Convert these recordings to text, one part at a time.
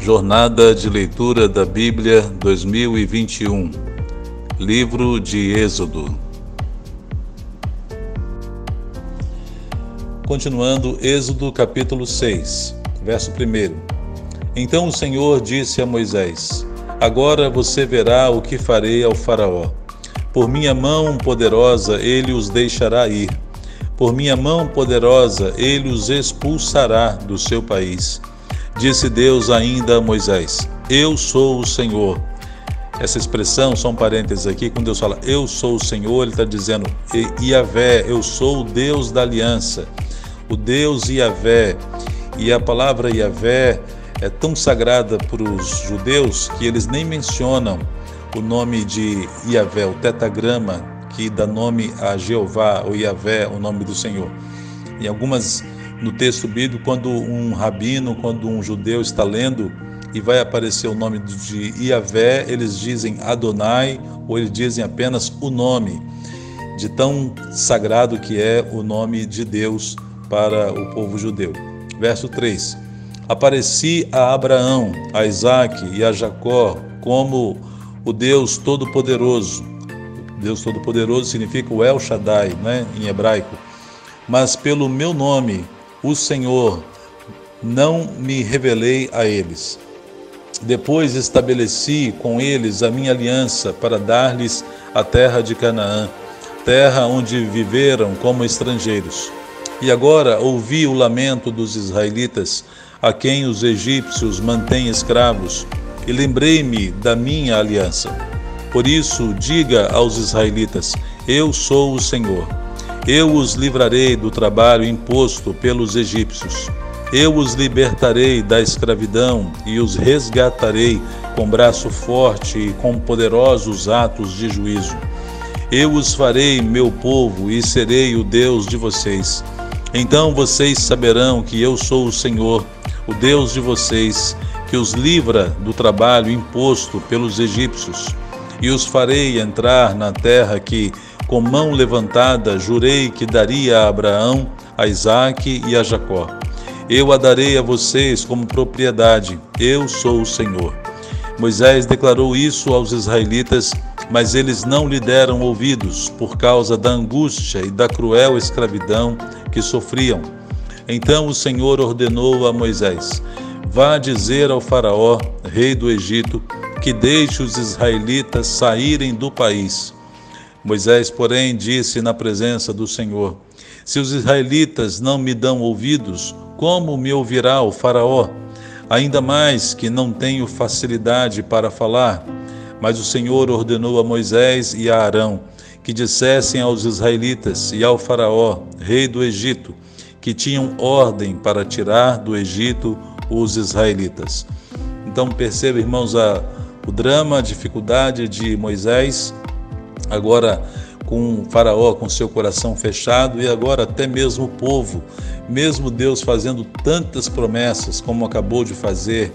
Jornada de Leitura da Bíblia 2021 Livro de Êxodo Continuando, Êxodo capítulo 6, verso 1. Então o Senhor disse a Moisés: Agora você verá o que farei ao Faraó. Por minha mão poderosa ele os deixará ir. Por minha mão poderosa ele os expulsará do seu país Disse Deus ainda a Moisés: Eu sou o Senhor. Essa expressão, são parênteses aqui, quando Deus fala Eu sou o Senhor, Ele está dizendo Iavé, eu sou o Deus da aliança, o Deus Iavé. E a palavra Iavé é tão sagrada para os judeus que eles nem mencionam o nome de Iavé, o tetagrama que dá nome a Jeová ou Iavé, o nome do Senhor. Em algumas no texto bíblico, quando um rabino, quando um judeu está lendo e vai aparecer o nome de Iavé, eles dizem Adonai ou eles dizem apenas o nome, de tão sagrado que é o nome de Deus para o povo judeu. Verso 3: Apareci a Abraão, a Isaac e a Jacó como o Deus Todo-Poderoso. Deus Todo-Poderoso significa o El Shaddai, né, em hebraico. Mas pelo meu nome o Senhor, não me revelei a eles. Depois estabeleci com eles a minha aliança para dar-lhes a terra de Canaã, terra onde viveram como estrangeiros. E agora ouvi o lamento dos israelitas, a quem os egípcios mantêm escravos, e lembrei-me da minha aliança. Por isso, diga aos israelitas: Eu sou o Senhor. Eu os livrarei do trabalho imposto pelos egípcios. Eu os libertarei da escravidão e os resgatarei com braço forte e com poderosos atos de juízo. Eu os farei meu povo e serei o Deus de vocês. Então vocês saberão que eu sou o Senhor, o Deus de vocês, que os livra do trabalho imposto pelos egípcios, e os farei entrar na terra que com mão levantada, jurei que daria a Abraão, a Isaque e a Jacó. Eu a darei a vocês como propriedade, eu sou o Senhor. Moisés declarou isso aos israelitas, mas eles não lhe deram ouvidos por causa da angústia e da cruel escravidão que sofriam. Então o Senhor ordenou a Moisés: Vá dizer ao Faraó, rei do Egito, que deixe os israelitas saírem do país Moisés, porém, disse na presença do Senhor: Se os israelitas não me dão ouvidos, como me ouvirá o Faraó? Ainda mais que não tenho facilidade para falar. Mas o Senhor ordenou a Moisés e a Arão que dissessem aos israelitas e ao Faraó, rei do Egito, que tinham ordem para tirar do Egito os israelitas. Então perceba, irmãos, a, o drama, a dificuldade de Moisés agora com Faraó com seu coração fechado e agora até mesmo o povo, mesmo Deus fazendo tantas promessas como acabou de fazer,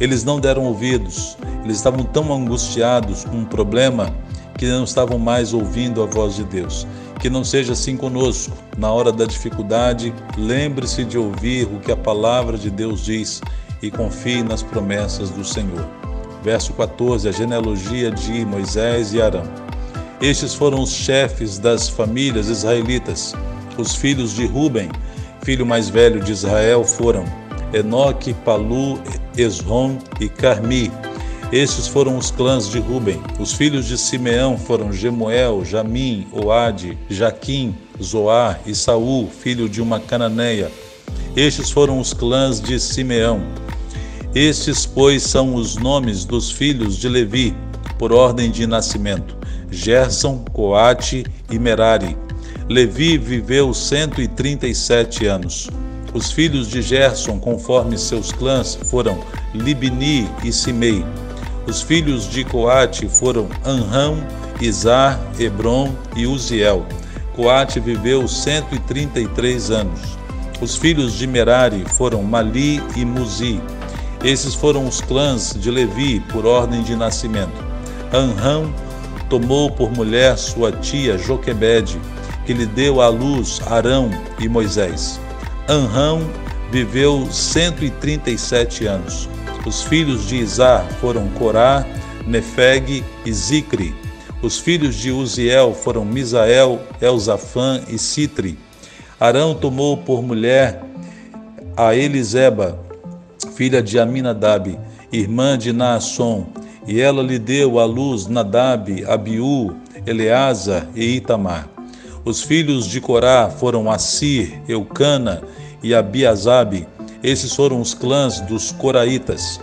eles não deram ouvidos, eles estavam tão angustiados com um problema que não estavam mais ouvindo a voz de Deus. Que não seja assim conosco. Na hora da dificuldade, lembre-se de ouvir o que a palavra de Deus diz e confie nas promessas do Senhor. Verso 14, a genealogia de Moisés e Arão. Estes foram os chefes das famílias israelitas. Os filhos de Ruben, filho mais velho de Israel, foram Enoque, Palu, Esrom e Carmi. Estes foram os clãs de Ruben. Os filhos de Simeão foram Gemuel, Jamim, Oade, Jaquim, Zoar e Saul, filho de uma cananeia. Estes foram os clãs de Simeão. Estes, pois, são os nomes dos filhos de Levi, por ordem de nascimento. Gerson, Coate e Merari. Levi viveu 137 anos. Os filhos de Gerson, conforme seus clãs, foram Libni e Simei. Os filhos de Coate foram Anrão, Izar, Hebron e Uziel. Coate viveu 133 anos. Os filhos de Merari foram Mali e Muzi. Esses foram os clãs de Levi por ordem de nascimento. Anrão tomou por mulher sua tia Joquebede, que lhe deu à luz Arão e Moisés. Anrão viveu 137 anos. Os filhos de Izar foram Corá, Nefeg e Zicre. Os filhos de Uziel foram Misael, Elzafã e Citri. Arão tomou por mulher a Eliseba, filha de Aminadab, irmã de Naasson, e ela lhe deu à luz Nadab, Abiú, Eleasa e Itamar. Os filhos de Corá foram Assir, Eucana e Abiasabe. Esses foram os clãs dos Coraitas.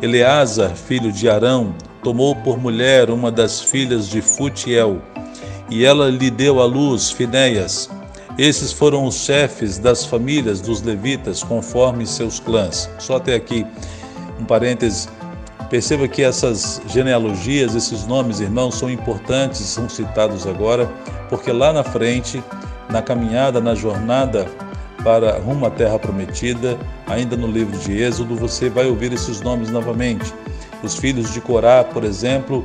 Eleasa, filho de Arão, tomou por mulher uma das filhas de Futiel, e ela lhe deu à luz Finéias. Esses foram os chefes das famílias dos levitas, conforme seus clãs. Só até aqui, um parêntese. Perceba que essas genealogias, esses nomes, irmãos, são importantes, são citados agora, porque lá na frente, na caminhada, na jornada para rumo à terra prometida, ainda no livro de Êxodo, você vai ouvir esses nomes novamente. Os filhos de Corá, por exemplo,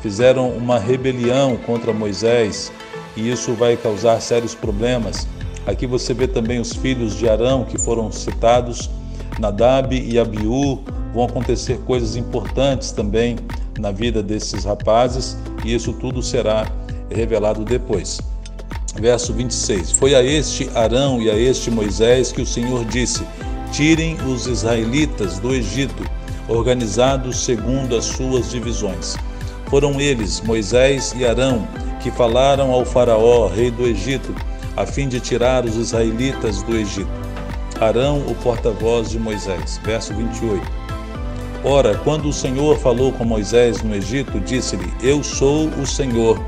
fizeram uma rebelião contra Moisés e isso vai causar sérios problemas. Aqui você vê também os filhos de Arão que foram citados, Nadab e Abiú. Vão acontecer coisas importantes também na vida desses rapazes e isso tudo será revelado depois. Verso 26: Foi a este Arão e a este Moisés que o Senhor disse: Tirem os israelitas do Egito, organizados segundo as suas divisões. Foram eles, Moisés e Arão, que falaram ao Faraó, rei do Egito, a fim de tirar os israelitas do Egito. Arão, o porta-voz de Moisés. Verso 28. Ora, quando o Senhor falou com Moisés no Egito, disse-lhe: Eu sou o Senhor.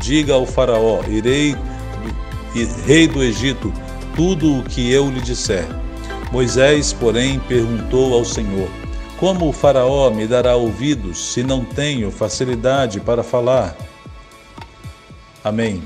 Diga ao Faraó: Irei, rei do Egito, tudo o que eu lhe disser. Moisés, porém, perguntou ao Senhor: Como o Faraó me dará ouvidos se não tenho facilidade para falar? Amém.